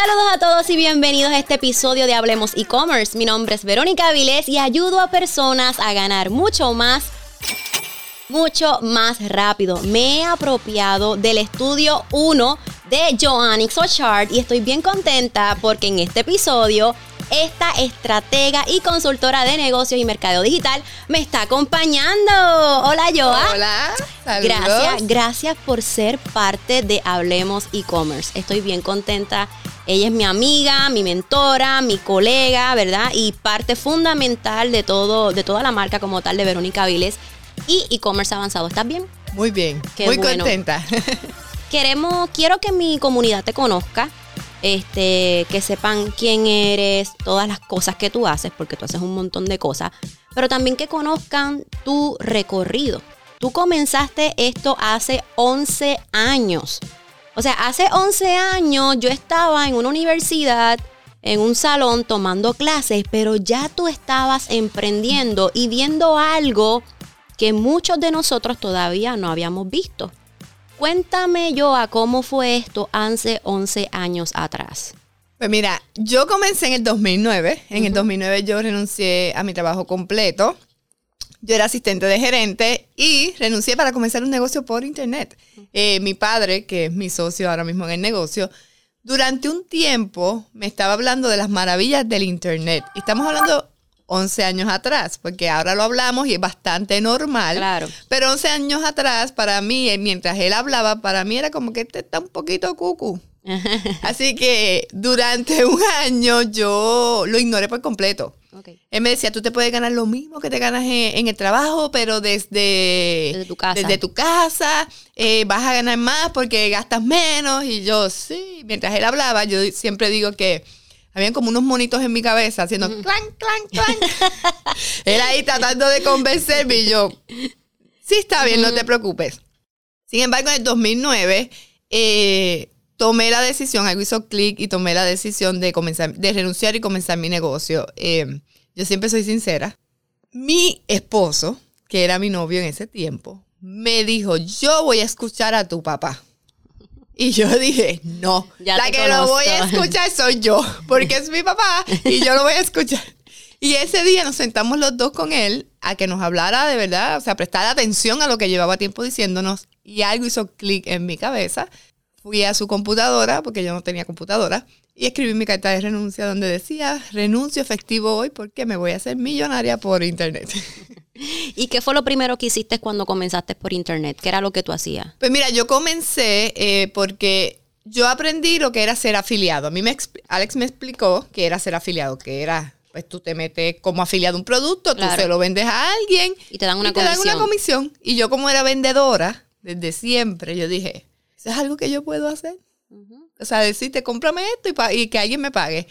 Saludos a todos y bienvenidos a este episodio de Hablemos e-commerce. Mi nombre es Verónica Vilés y ayudo a personas a ganar mucho más, mucho más rápido. Me he apropiado del estudio 1 de Joannix Ochard y estoy bien contenta porque en este episodio esta estratega y consultora de negocios y mercado digital me está acompañando. Hola, Joa. Hola, saludos. Gracias, gracias por ser parte de Hablemos e-commerce. Estoy bien contenta. Ella es mi amiga, mi mentora, mi colega, ¿verdad? Y parte fundamental de todo, de toda la marca como tal de Verónica Viles y e-commerce avanzado. ¿Estás bien? Muy bien, muy contenta. Queremos, quiero que mi comunidad te conozca este, que sepan quién eres, todas las cosas que tú haces, porque tú haces un montón de cosas, pero también que conozcan tu recorrido. Tú comenzaste esto hace 11 años. O sea, hace 11 años yo estaba en una universidad, en un salón tomando clases, pero ya tú estabas emprendiendo y viendo algo que muchos de nosotros todavía no habíamos visto. Cuéntame yo a cómo fue esto hace 11 años atrás. Pues mira, yo comencé en el 2009. En el 2009 yo renuncié a mi trabajo completo. Yo era asistente de gerente y renuncié para comenzar un negocio por internet. Eh, mi padre, que es mi socio ahora mismo en el negocio, durante un tiempo me estaba hablando de las maravillas del internet. Y estamos hablando 11 años atrás, porque ahora lo hablamos y es bastante normal. Claro. Pero 11 años atrás, para mí, eh, mientras él hablaba, para mí era como que este está un poquito cucu. Así que durante un año yo lo ignoré por completo. Él me decía, tú te puedes ganar lo mismo que te ganas en, el trabajo, pero desde, desde tu casa, desde tu casa eh, vas a ganar más porque gastas menos. Y yo, sí, mientras él hablaba, yo siempre digo que habían como unos monitos en mi cabeza haciendo clan, clan, clan. Él ahí tratando de convencerme y yo, sí está bien, no te preocupes. Sin embargo, en el 2009 eh, tomé la decisión, algo hizo clic y tomé la decisión de, comenzar, de renunciar y comenzar mi negocio. Eh, yo siempre soy sincera. Mi esposo, que era mi novio en ese tiempo, me dijo, yo voy a escuchar a tu papá. Y yo dije, no, la que lo voy a escuchar soy yo, porque es mi papá y yo lo voy a escuchar. Y ese día nos sentamos los dos con él a que nos hablara de verdad, o sea, prestar atención a lo que llevaba tiempo diciéndonos y algo hizo clic en mi cabeza. Fui a su computadora, porque yo no tenía computadora, y escribí mi carta de renuncia donde decía, renuncio efectivo hoy porque me voy a hacer millonaria por internet. ¿Y qué fue lo primero que hiciste cuando comenzaste por internet? ¿Qué era lo que tú hacías? Pues mira, yo comencé eh, porque yo aprendí lo que era ser afiliado. A mí me, Alex me explicó que era ser afiliado, que era, pues tú te metes como afiliado a un producto, tú se lo vendes a alguien y te dan una, comisión. Dan una comisión. Y yo como era vendedora desde siempre, yo dije, ¿eso es algo que yo puedo hacer? O sea, decirte, cómprame esto y, y, que alguien me pague.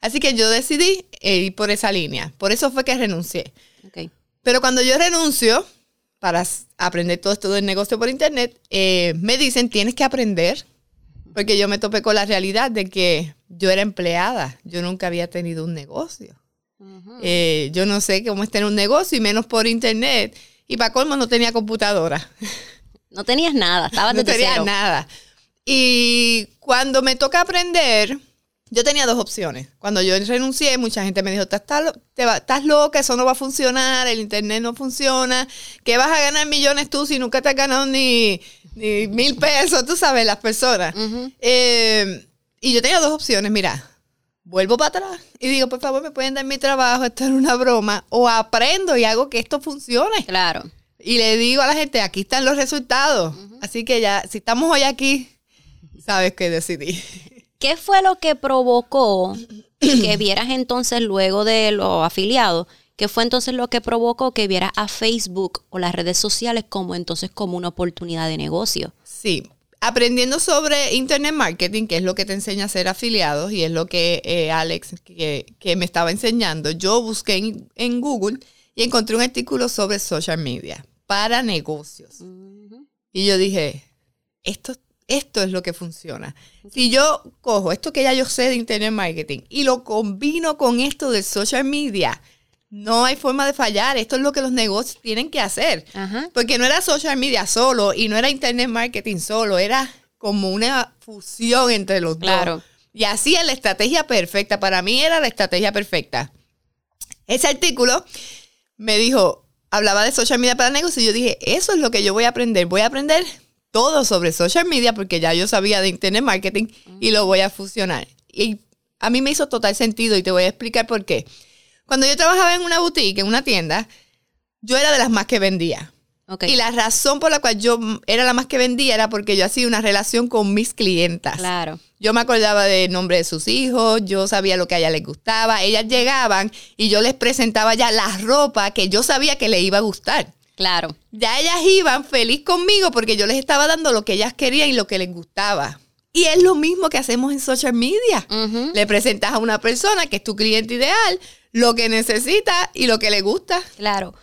Así que yo decidí eh, ir por esa línea. Por eso fue que renuncié. Okay. Pero cuando yo renuncio para aprender todo esto del negocio por internet, eh, me dicen, tienes que aprender, porque yo me topé con la realidad de que yo era empleada, yo nunca había tenido un negocio. Eh, yo no sé cómo es tener un negocio y menos por internet. Y para colmo no tenía computadora. No tenías nada, estabas No tenía nada. Y cuando me toca aprender, yo tenía dos opciones. Cuando yo renuncié, mucha gente me dijo, estás, loca, eso no va a funcionar, el internet no funciona, ¿qué vas a ganar millones tú si nunca te has ganado ni, mil pesos? Tú sabes, las personas. Eh, y yo tenía dos opciones, mira, vuelvo para atrás y digo, por favor, me pueden dar mi trabajo, esto es una broma, o aprendo y hago que esto funcione. Claro. Y le digo a la gente, aquí están los resultados. Así que ya, si estamos hoy aquí, sabes qué decidí. ¿Qué fue lo que provocó que vieras entonces luego de los afiliados? ¿Qué fue entonces lo que provocó que vieras a Facebook o las redes sociales como entonces como una oportunidad de negocio? Sí, aprendiendo sobre Internet Marketing, que es lo que te enseña a ser afiliados y es lo que eh, Alex que, me estaba enseñando, yo busqué en, Google y encontré un artículo sobre social media para negocios. Y yo dije, esto esto es lo que funciona. Si yo cojo esto que ya yo sé de Internet Marketing y lo combino con esto de social media, no hay forma de fallar. Esto es lo que los negocios tienen que hacer. Porque no era social media solo y no era Internet Marketing solo, era como una fusión entre los dos. Y hacía la estrategia perfecta. Para mí era la estrategia perfecta. Ese artículo me dijo, hablaba de social media para negocios y yo dije, eso es lo que yo voy a aprender. Voy a aprender todo sobre social media porque ya yo sabía de internet marketing y lo voy a fusionar. Y a mí me hizo total sentido y te voy a explicar por qué. Cuando yo trabajaba en una boutique, en una tienda, yo era de las más que vendía. Y la razón por la cual yo era la más que vendía era porque yo hacía una relación con mis clientas. Claro. Yo me acordaba del nombre de sus hijos, yo sabía lo que a ella les gustaba. Ellas llegaban y yo les presentaba ya la ropa que yo sabía que le iba a gustar. Claro. Ya ellas iban feliz conmigo porque yo les estaba dando lo que ellas querían y lo que les gustaba. Y es lo mismo que hacemos en social media. Le presentas a una persona que es tu cliente ideal, lo que necesita y lo que le gusta. Claro.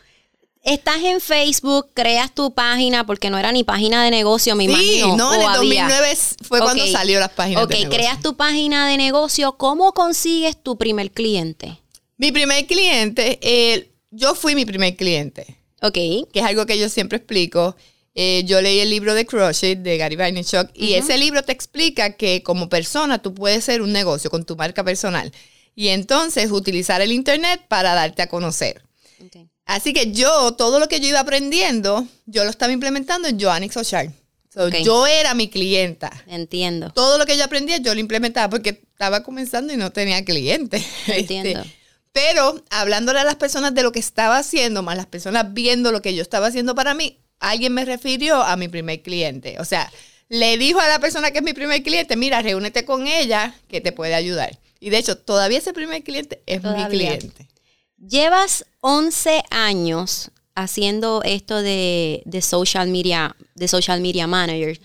Estás en Facebook, creas tu página, porque no era ni página de negocio, me sí, imagino. no, en el había. 2009 fue cuando Ok. salió las páginas Ok, de negocio. creas tu página de negocio. ¿Cómo consigues tu primer cliente? Mi primer cliente, eh, yo fui mi primer cliente, Ok. que es algo que yo siempre explico. Eh, yo leí el libro de Crush It de Gary Vaynerchuk y ese libro te explica que como persona tú puedes ser un negocio con tu marca personal y entonces utilizar el internet para darte a conocer. Ok. Así que yo, todo lo que yo iba aprendiendo, yo lo estaba implementando en Joannix Social. So, Ok. Yo era mi clienta. Entiendo. Todo lo que yo aprendía, yo lo implementaba porque estaba comenzando y no tenía clientes. Entiendo. Este, pero hablándole a las personas de lo que estaba haciendo, más las personas viendo lo que yo estaba haciendo para mí, alguien me refirió a mi primer cliente. O sea, le dijo a la persona que es mi primer cliente, mira, reúnete con ella que te puede ayudar. Y de hecho, todavía ese primer cliente es mi cliente. Llevas 11 años haciendo esto de, de social media, de social media manager.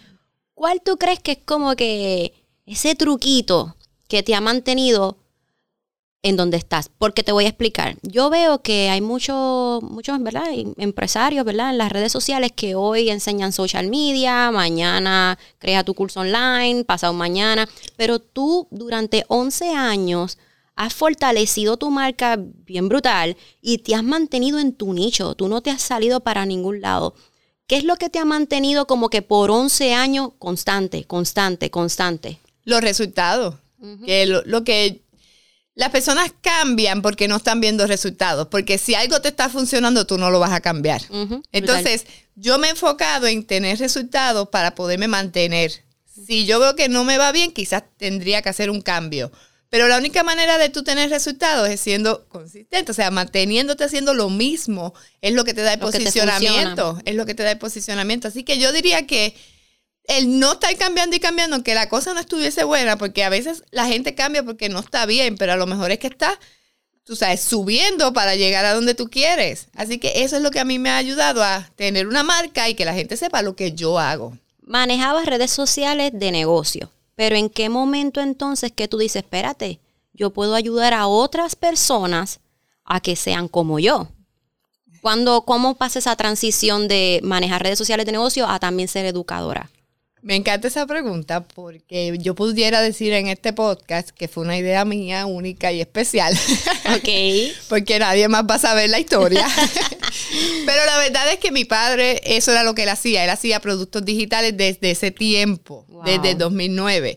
¿Cuál tú crees que es como que ese truquito que te ha mantenido en donde estás? Porque te voy a explicar. Yo veo que hay muchos, muchos, ¿verdad? Em- Empresarios, ¿verdad? En las redes sociales que hoy enseñan social media, mañana crea tu curso online, pasado mañana. Pero tú durante 11 años has fortalecido tu marca bien brutal y te has mantenido en tu nicho. Tú no te has salido para ningún lado. ¿Qué es lo que te ha mantenido como que por 11 años constante, constante, constante? Los resultados. Que lo, lo que las personas cambian porque no están viendo resultados. Porque si algo te está funcionando, tú no lo vas a cambiar. Entonces, yo me he enfocado en tener resultados para poderme mantener. Si yo veo que no me va bien, quizás tendría que hacer un cambio. Pero la única manera de tú tener resultados es siendo consistente, o sea, manteniéndote haciendo lo mismo es lo que te da el Lo posicionamiento, es lo que te da el posicionamiento. Así que yo diría que el no estar cambiando y cambiando, aunque la cosa no estuviese buena, porque a veces la gente cambia porque no está bien, pero a lo mejor es que está tú sabes, subiendo para llegar a donde tú quieres. Así que eso es lo que a mí me ha ayudado a tener una marca y que la gente sepa lo que yo hago. Manejabas redes sociales de negocio, pero ¿en qué momento entonces que tú dices, espérate, yo puedo ayudar a otras personas a que sean como yo? Cuando, ¿Cómo pasa esa transición de manejar redes sociales de negocio a también ser educadora? Me encanta esa pregunta porque yo pudiera decir en este podcast que fue una idea mía única y especial. Ok. porque nadie más va a saber la historia. Pero la verdad es que mi padre, eso era lo que él hacía. Él hacía productos digitales desde ese tiempo, Wow. desde 2009.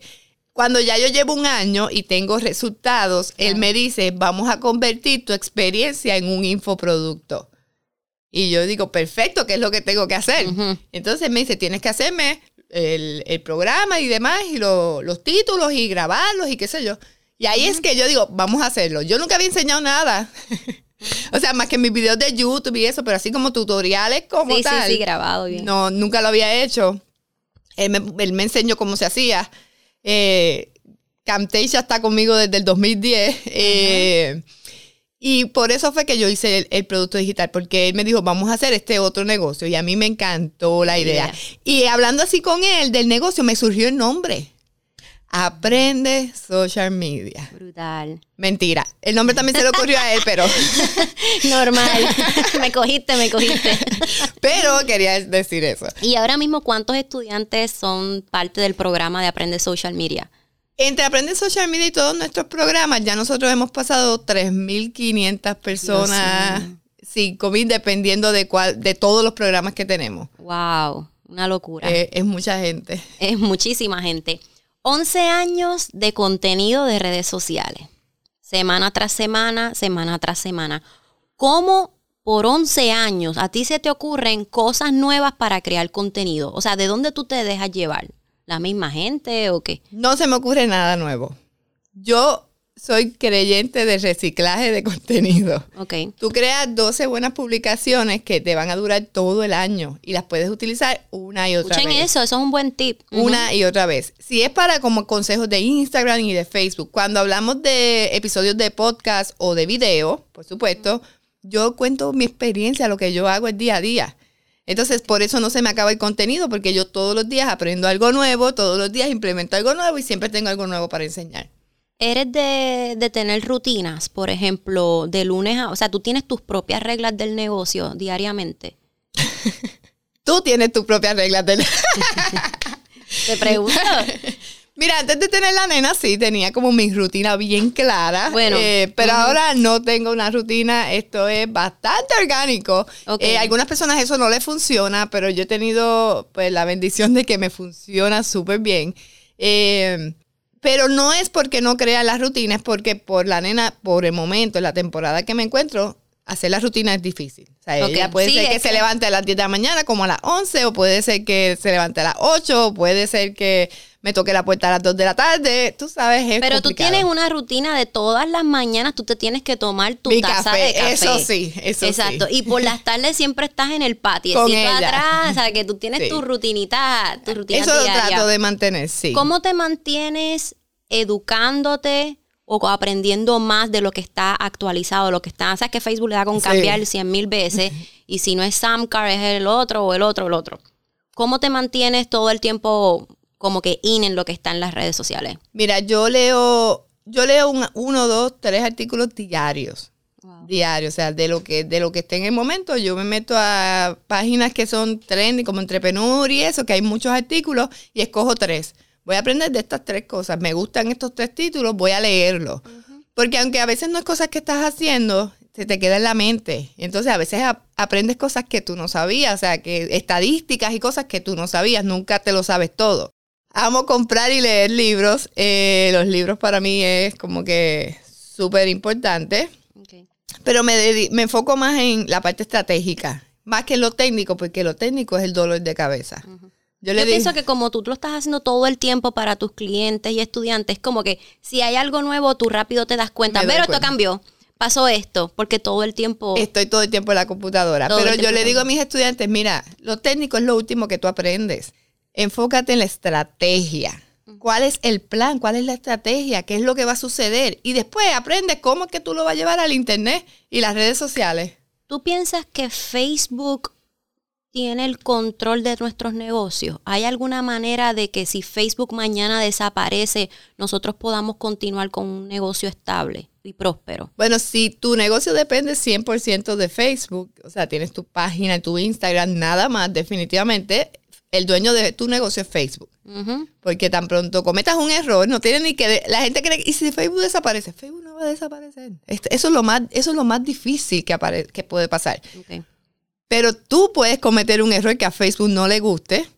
Cuando ya yo llevo un año y tengo resultados, él me dice, vamos a convertir tu experiencia en un infoproducto. Y yo digo, perfecto, ¿qué es lo que tengo que hacer? Ujú. Entonces me dice, tienes que hacerme el, el programa y demás, y lo- los títulos y grabarlos y qué sé yo. Y ahí es que yo digo, vamos a hacerlo. Yo nunca había enseñado nada. o sea, más que mis videos de YouTube y eso, pero así como tutoriales como Sí, sí, tal. sí, grabado bien. No, nunca lo había hecho. Él me, él me enseñó cómo se hacía. Eh, Camtasia está conmigo desde el 2010. eh, y por eso fue que yo hice el, el producto digital, porque él me dijo, vamos a hacer este otro negocio. Y a mí me encantó la idea. idea. Y hablando así con él del negocio, me surgió el nombre. Aprende Social Media. Brutal. Mentira. El nombre también se le ocurrió a él, pero, Normal. me cogiste, me cogiste. pero quería decir eso. Y ahora mismo, ¿cuántos estudiantes son parte del programa de Aprende Social Media? Entre Aprende Social Media y todos nuestros programas, ya nosotros hemos pasado 3.500 personas, 5.000 dependiendo de cuál, de todos los programas que tenemos. Wow, una locura. Eh, es mucha gente. Es muchísima gente. 11 años de contenido de redes sociales. Semana tras semana, semana tras semana. ¿Cómo por 11 años a ti se te ocurren cosas nuevas para crear contenido? O sea, ¿de dónde tú te dejas llevar? ¿La misma gente o qué? No se me ocurre nada nuevo. Yo soy creyente de reciclaje de contenido. Ok. Tú creas 12 buenas publicaciones que te van a durar todo el año y las puedes utilizar una y otra Escuchen vez. eso, eso es un buen tip. Una y otra vez. Si es para como consejos de Instagram y de Facebook, cuando hablamos de episodios de podcast o de video, por supuesto, yo cuento mi experiencia, lo que yo hago el día a día. Entonces, por eso no se me acaba el contenido, porque yo todos los días aprendo algo nuevo, todos los días implemento algo nuevo y siempre tengo algo nuevo para enseñar. ¿Eres de, de tener rutinas, por ejemplo, de lunes a... O sea, tú tienes tus propias reglas del negocio diariamente. Tú tienes tus propias reglas de... Te pregunto. Mira, antes de tener la nena, sí, tenía como mi rutina bien clara. Bueno. Eh, pero ahora no tengo una rutina. Esto es bastante orgánico. Ok. Eh, a algunas personas eso no les funciona, pero yo he tenido pues la bendición de que me funciona súper bien. Eh, pero no es porque no crea las rutinas, porque por la nena, por el momento, en la temporada que me encuentro, hacer la rutina es difícil. O sea, ella puede Sí, ser que se levante a las 10 de la mañana como a las 11, o puede ser que se levante a las 8, o puede ser que me toque la puerta a las 2 de la tarde. Tú sabes, es Pero tú complicado. tienes una rutina de todas las mañanas, tú te tienes que tomar tu Mi taza café, de café. eso sí, eso Exacto. sí. Y por las tardes siempre estás en el patiecito Con ella. atrás, o sea, que tú tienes Sí. tu rutinita, tu rutina Eso lo diaria. trato de mantener, sí. ¿Cómo te mantienes educándote o aprendiendo más de lo que está actualizado, lo que está, sabes que Facebook le da con Sí. cambiar cien mil veces y si no es Samcar es el otro o el otro o el otro. ¿Cómo te mantienes todo el tiempo como que in en lo que está en las redes sociales? Mira, yo leo, yo leo un- uno, dos, tres artículos diarios. Diarios, o sea, de lo que de lo que esté en el momento, yo me meto a páginas que son trendy, como Entrepreneur y eso, que hay muchos artículos, y escojo tres. Voy a aprender de estas tres cosas. Me gustan estos tres títulos, voy a leerlos. Porque aunque a veces no es cosas que estás haciendo, se te queda en la mente. Entonces a veces ap- aprendes cosas que tú no sabías, o sea, que estadísticas y cosas que tú no sabías, nunca te lo sabes todo. Amo comprar y leer libros. Eh, los libros para mí es como que súper importante. Pero me, me enfoco más en la parte estratégica, más que en lo técnico, porque lo técnico es el dolor de cabeza. Yo le pienso que como tú lo estás haciendo todo el tiempo para tus clientes y estudiantes, como que si hay algo nuevo, tú rápido te das cuenta. Pero esto cambió, pasó esto, porque todo el tiempo... estoy todo el tiempo en la computadora. Pero yo le digo a mis estudiantes, mira, lo técnico es lo último que tú aprendes. Enfócate en la estrategia. ¿Cuál es el plan? ¿Cuál es la estrategia? ¿Qué es lo que va a suceder? Y después aprende cómo es que tú lo vas a llevar al internet y las redes sociales. ¿Tú piensas que Facebook tiene el control de nuestros negocios? ¿Hay alguna manera de que si Facebook mañana desaparece, nosotros podamos continuar con un negocio estable y próspero? Bueno, si tu negocio depende 100% de Facebook, o sea, tienes tu página, tu Instagram, nada más, definitivamente el dueño de tu negocio es Facebook. Porque tan pronto cometas un error, no tiene ni que... la gente cree que... ¿Y si Facebook desaparece? Facebook no va a desaparecer. Este- Eso es lo más, eso es lo más difícil que, apare- que puede pasar. Pero tú puedes cometer un error que a Facebook no le guste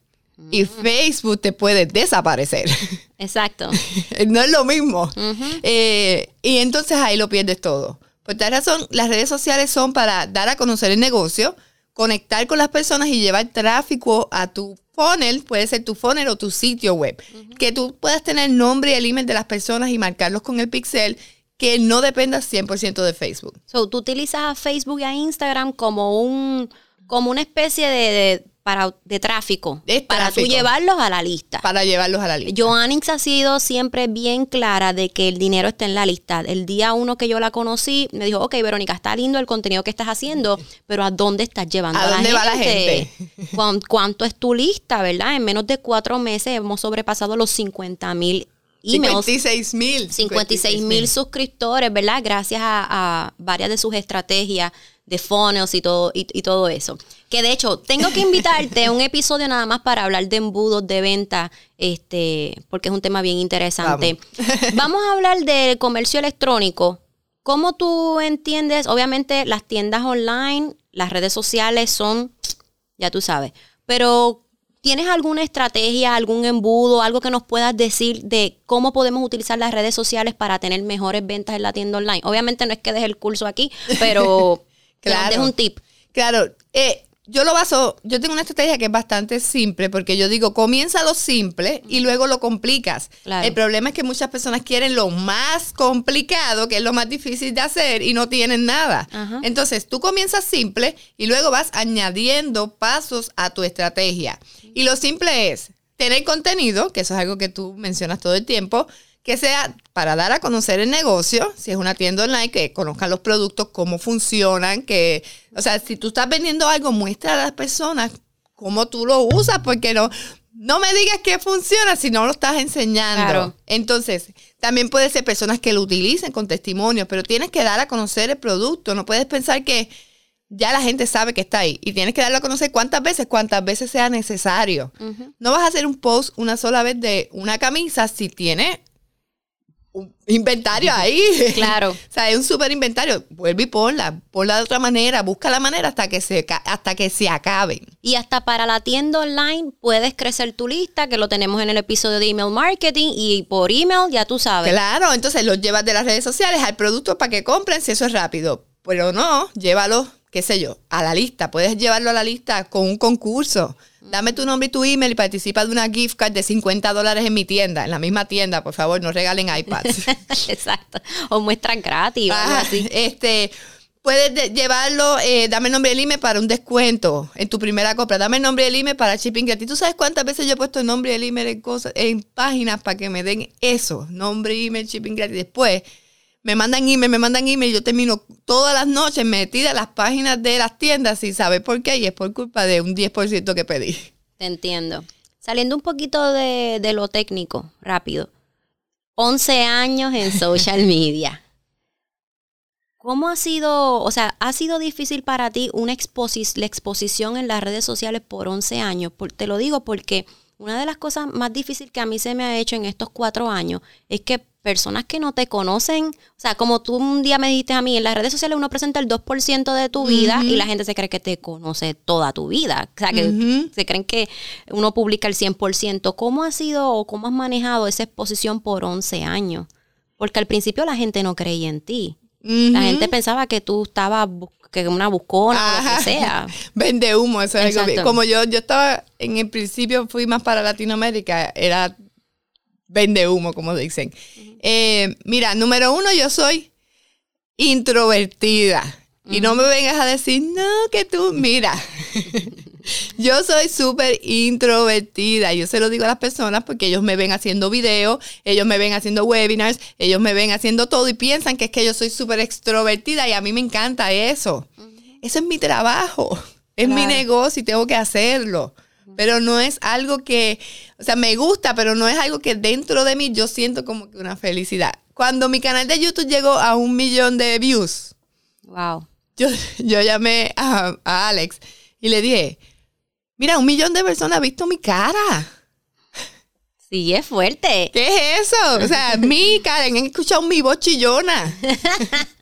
y Facebook te puede desaparecer. Exacto. no es lo mismo. Eh, y entonces ahí lo pierdes todo. Por tal razón, las redes sociales son para dar a conocer el negocio, conectar con las personas y llevar tráfico a tu funnel, puede ser tu funnel o tu sitio web. Que tú puedas tener el nombre y el email de las personas y marcarlos con el pixel, que no dependa 100% de Facebook. So, tú utilizas a Facebook y a Instagram como un como una especie de, de- para, de tráfico, para tú llevarlos a la lista. Para llevarlos a la lista. Joannix ha sido siempre bien clara de que el dinero está en la lista. El día uno que yo la conocí, me dijo, ok, Verónica, está lindo el contenido que estás haciendo, pero ¿a dónde estás llevando ¿A a, dónde la va la gente? gente? ¿Cuán- ¿Cuánto es tu lista, verdad? En menos de cuatro meses hemos sobrepasado los 50 mil emails. 56 mil. 56 mil suscriptores, ¿verdad? Gracias a, a varias de sus estrategias de funnels y todo, y, y todo eso. Que de hecho, tengo que invitarte a un episodio nada más para hablar de embudos de venta, este, porque es un tema bien interesante. Vamos, a hablar del comercio electrónico. ¿Cómo tú entiendes? Obviamente, las tiendas online, las redes sociales son, ya tú sabes, pero ¿Tienes alguna estrategia, algún embudo, algo que nos puedas decir de cómo podemos utilizar las redes sociales para tener mejores ventas en la tienda online? Obviamente no es que dejes el curso aquí, pero claro. es un tip. Claro, eh, yo lo baso, yo tengo una estrategia que es bastante simple, porque yo digo, comienza lo simple y luego lo complicas. El problema es que muchas personas quieren lo más complicado, que es lo más difícil de hacer, y no tienen nada. Entonces, tú comienzas simple y luego vas añadiendo pasos a tu estrategia. Y lo simple es tener contenido, que eso es algo que tú mencionas todo el tiempo, que sea para dar a conocer el negocio, si es una tienda online, que conozcan los productos, cómo funcionan, que, o sea, si tú estás vendiendo algo, muestra a las personas cómo tú lo usas, porque no, no me digas que funciona si no lo estás enseñando. Entonces, también puede ser personas que lo utilicen con testimonios, pero tienes que dar a conocer el producto, no puedes pensar que ya la gente sabe que está ahí y tienes que darlo a conocer cuántas veces, cuántas veces sea necesario. No vas a hacer un post una sola vez de una camisa si tiene un inventario ahí. Claro. o sea, es un super inventario. Vuelve y ponla. Ponla de otra manera. Busca la manera hasta que se, hasta que se acaben. Y hasta para la tienda online puedes crecer tu lista, que lo tenemos en el episodio de email marketing. Y por email ya tú sabes. Claro. Entonces los llevas de las redes sociales al producto para que compren si eso es rápido. Pero no, llévalo, qué sé yo, a la lista. Puedes llevarlo a la lista con un concurso Dame tu nombre y tu email y participa de una gift card de 50 dólares en mi tienda, en la misma tienda, por favor, no regalen iPads. Exacto. O muestran gratis. así. Este, puedes llevarlo, eh, dame el nombre del email para un descuento en tu primera compra. Dame el nombre del email para shipping gratis. ¿Tú sabes cuántas veces yo he puesto el nombre del email en, cosas, en páginas para que me den eso? Nombre, email, shipping gratis. Después me mandan email, me mandan email, yo termino todas las noches metida en las páginas de las tiendas y sabe por qué y es por culpa de un 10% que pedí. Te entiendo. Saliendo un poquito de, de lo técnico, rápido. 11 años en social media. ¿Cómo ha sido, o sea, ha sido difícil para ti una exposi la exposición en las redes sociales por 11 años? te lo digo porque una de las cosas más difíciles que a mí se me ha hecho en estos cuatro años es que personas que no te conocen, o sea, como tú un día me dijiste a mí, en las redes sociales uno presenta el 2% de tu vida y la gente se cree que te conoce toda tu vida, o sea, que se creen que uno publica el 100%. ¿Cómo ha sido o cómo has manejado esa exposición por 11 años? Porque al principio la gente no creía en ti. La gente pensaba que tú estabas que una buscona o lo que sea. Vende humo, eso es algo Como yo, yo estaba, en el principio fui más para Latinoamérica, era vende humo, como dicen. Eh, mira, número uno, yo soy introvertida. Y no me vengas a decir, no, que tú, mira, yo soy súper introvertida. Yo se lo digo a las personas porque ellos me ven haciendo videos, ellos me ven haciendo webinars, ellos me ven haciendo todo y piensan que es que yo soy súper extrovertida y a mí me encanta eso. Eso es mi trabajo, es mi negocio y tengo que hacerlo pero no es algo que, o sea, me gusta, pero no es algo que dentro de mí yo siento como que una felicidad. Cuando mi canal de YouTube llegó a un millón de views, wow. yo, yo llamé a, Alex y le dije, mira, un millón de personas han visto mi cara. Sí, es fuerte. ¿Qué es eso? O sea, mi cara, han escuchado mi voz chillona.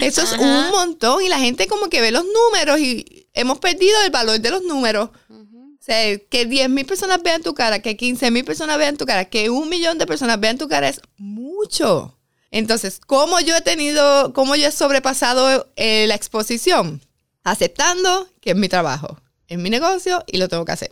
Eso es un montón y la gente como que ve los números y hemos perdido el valor de los números que 10 mil personas vean tu cara, que 15 mil personas vean tu cara, que un millón de personas vean tu cara es mucho. Entonces, ¿cómo yo he tenido, cómo yo he sobrepasado eh, la exposición? Aceptando que es mi trabajo, es mi negocio y lo tengo que hacer.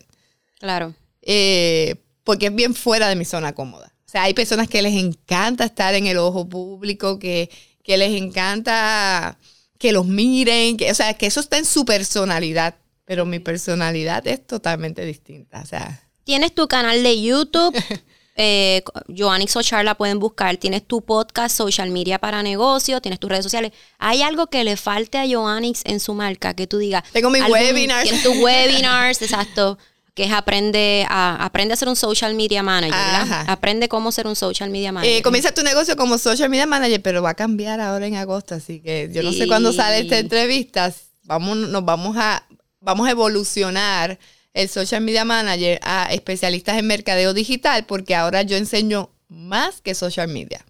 Claro. Eh, porque es bien fuera de mi zona cómoda. O sea, hay personas que les encanta estar en el ojo público, que, que les encanta que los miren, que, o sea, que eso está en su personalidad pero mi personalidad es totalmente distinta. O sea. Tienes tu canal de YouTube, eh, Joannix Ochar la pueden buscar. Tienes tu podcast, Social Media para Negocios, tienes tus redes sociales. ¿Hay algo que le falte a Joannix en su marca que tú digas? Tengo mis webinars. Tienes tus webinars, exacto que es aprende a, aprende a ser un social media manager, Aprende cómo ser un social media manager. Eh, comienza tu negocio como social media manager, pero va a cambiar ahora en agosto, así que yo no sé cuándo sale esta entrevista. Vamos, nos vamos a vamos a evolucionar el social media manager a especialistas en mercadeo digital porque ahora yo enseño más que social media.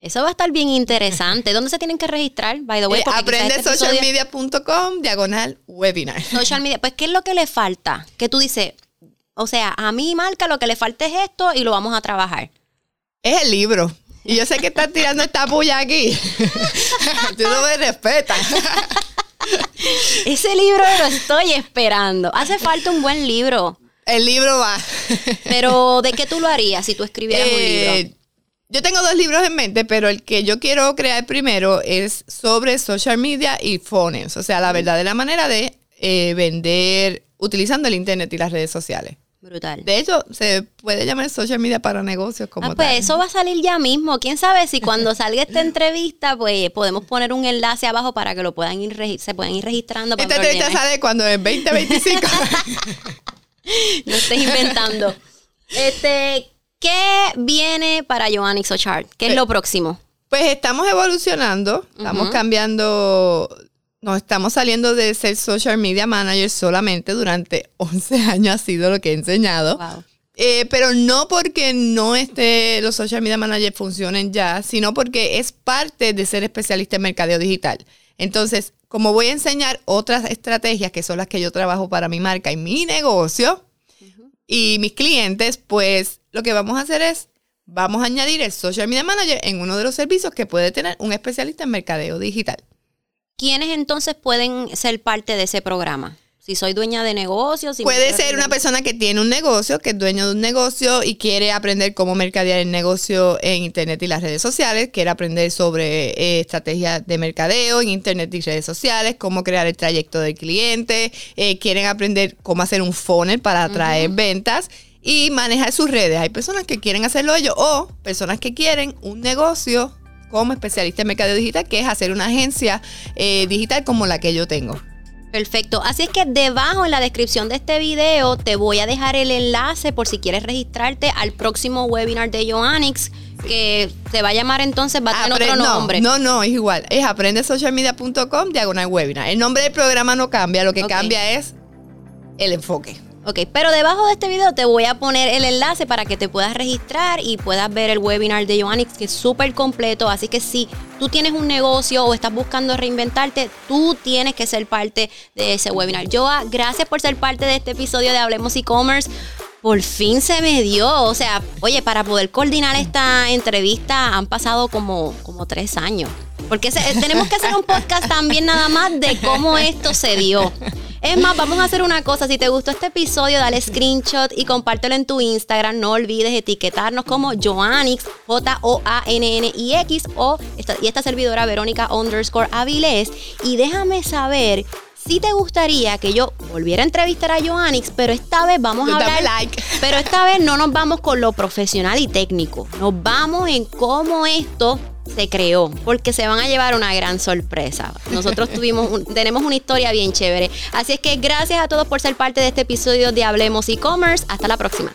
Eso va a estar bien interesante. ¿Dónde se tienen que registrar? By the way, eh, aprende socialmedia.com diagonal webinar. Social media. Pues, ¿qué es lo que le falta? Que tú dices, o sea, a mi marca lo que le falta es esto y lo vamos a trabajar. Es el libro. Y yo sé que estás tirando esta puya aquí. Tú no me respetas. Ese libro lo estoy esperando. Hace falta un buen libro. El libro va. Pero, ¿de qué tú lo harías si tú escribieras un libro? Eh, yo tengo dos libros en mente, pero el que yo quiero crear primero es sobre social media y phones. O sea, la verdadera manera de eh, vender utilizando el internet y las redes sociales. Brutal. De hecho, se puede llamar social media para negocios como Ah, pues tal. eso va a salir ya mismo. Quién sabe si cuando salga esta entrevista, pues podemos poner un enlace abajo para que lo puedan ir se puedan ir registrando. para Esta entrevista sale cuando en 2025. No estés inventando. Este, ¿qué viene para Joannix Ochart? ¿Qué es lo próximo? pues estamos evolucionando, estamos cambiando, nos estamos saliendo de ser social media manager solamente durante 11 años ha sido lo que he enseñado. Wow. Eh, pero no porque no esté los social media managers funcionen ya, sino porque es parte de ser especialista en mercadeo digital. Entonces, como voy a enseñar otras estrategias que son las que yo trabajo para mi marca y mi negocio y mis clientes, pues lo que vamos a hacer es, vamos a añadir el social media manager en uno de los servicios que puede tener un especialista en mercadeo digital. ¿Quiénes entonces pueden ser parte de ese programa? Si soy dueña de negocios. si Puede ser una persona que tiene un negocio, que es dueño de un negocio y quiere aprender cómo mercadear el negocio en Internet y las redes sociales, quiere aprender sobre eh, estrategias de mercadeo en Internet y redes sociales, cómo crear el trayecto del cliente, eh, quieren aprender cómo hacer un funnel para atraer ventas y manejar sus redes. Hay personas que quieren hacerlo ellos o personas que quieren un negocio como especialista en mercadeo digital, que es hacer una agencia eh, digital como la que yo tengo. Perfecto. Así es que debajo en la descripción de este video te voy a dejar el enlace por si quieres registrarte al próximo webinar de Joannix, que se va a llamar entonces, va a tener Apre- otro no, nombre. No, no, es igual. Es aprendesocialmedia.com diagonal webinar. El nombre del programa no cambia, lo que cambia es el enfoque. Ok, pero debajo de este video te voy a poner el enlace para que te puedas registrar y puedas ver el webinar de Joannix, que es súper completo. Así que si tú tienes un negocio o estás buscando reinventarte, tú tienes que ser parte de ese webinar. Joa, gracias por ser parte de este episodio de Hablemos e-commerce. Por fin se me dio. O sea, oye, para poder coordinar esta entrevista han pasado como, como tres años. Porque tenemos que hacer un podcast también nada más de cómo esto se dio. Es más, vamos a hacer una cosa. Si te gustó este episodio, dale screenshot y compártelo en tu Instagram. No olvides etiquetarnos como Joannix, J-O-A-N-N-I-X o esta, y esta servidora Verónica underscore Avilés. Y déjame saber si te gustaría que yo volviera a entrevistar a Joannix, pero esta vez vamos a Dame hablar. like. Pero esta vez no nos vamos con lo profesional y técnico. Nos vamos en cómo esto se creó, porque se van a llevar una gran sorpresa. Nosotros tuvimos un- tenemos una historia bien chévere. Así es que gracias a todos por ser parte de este episodio de Hablemos e-commerce. Hasta la próxima.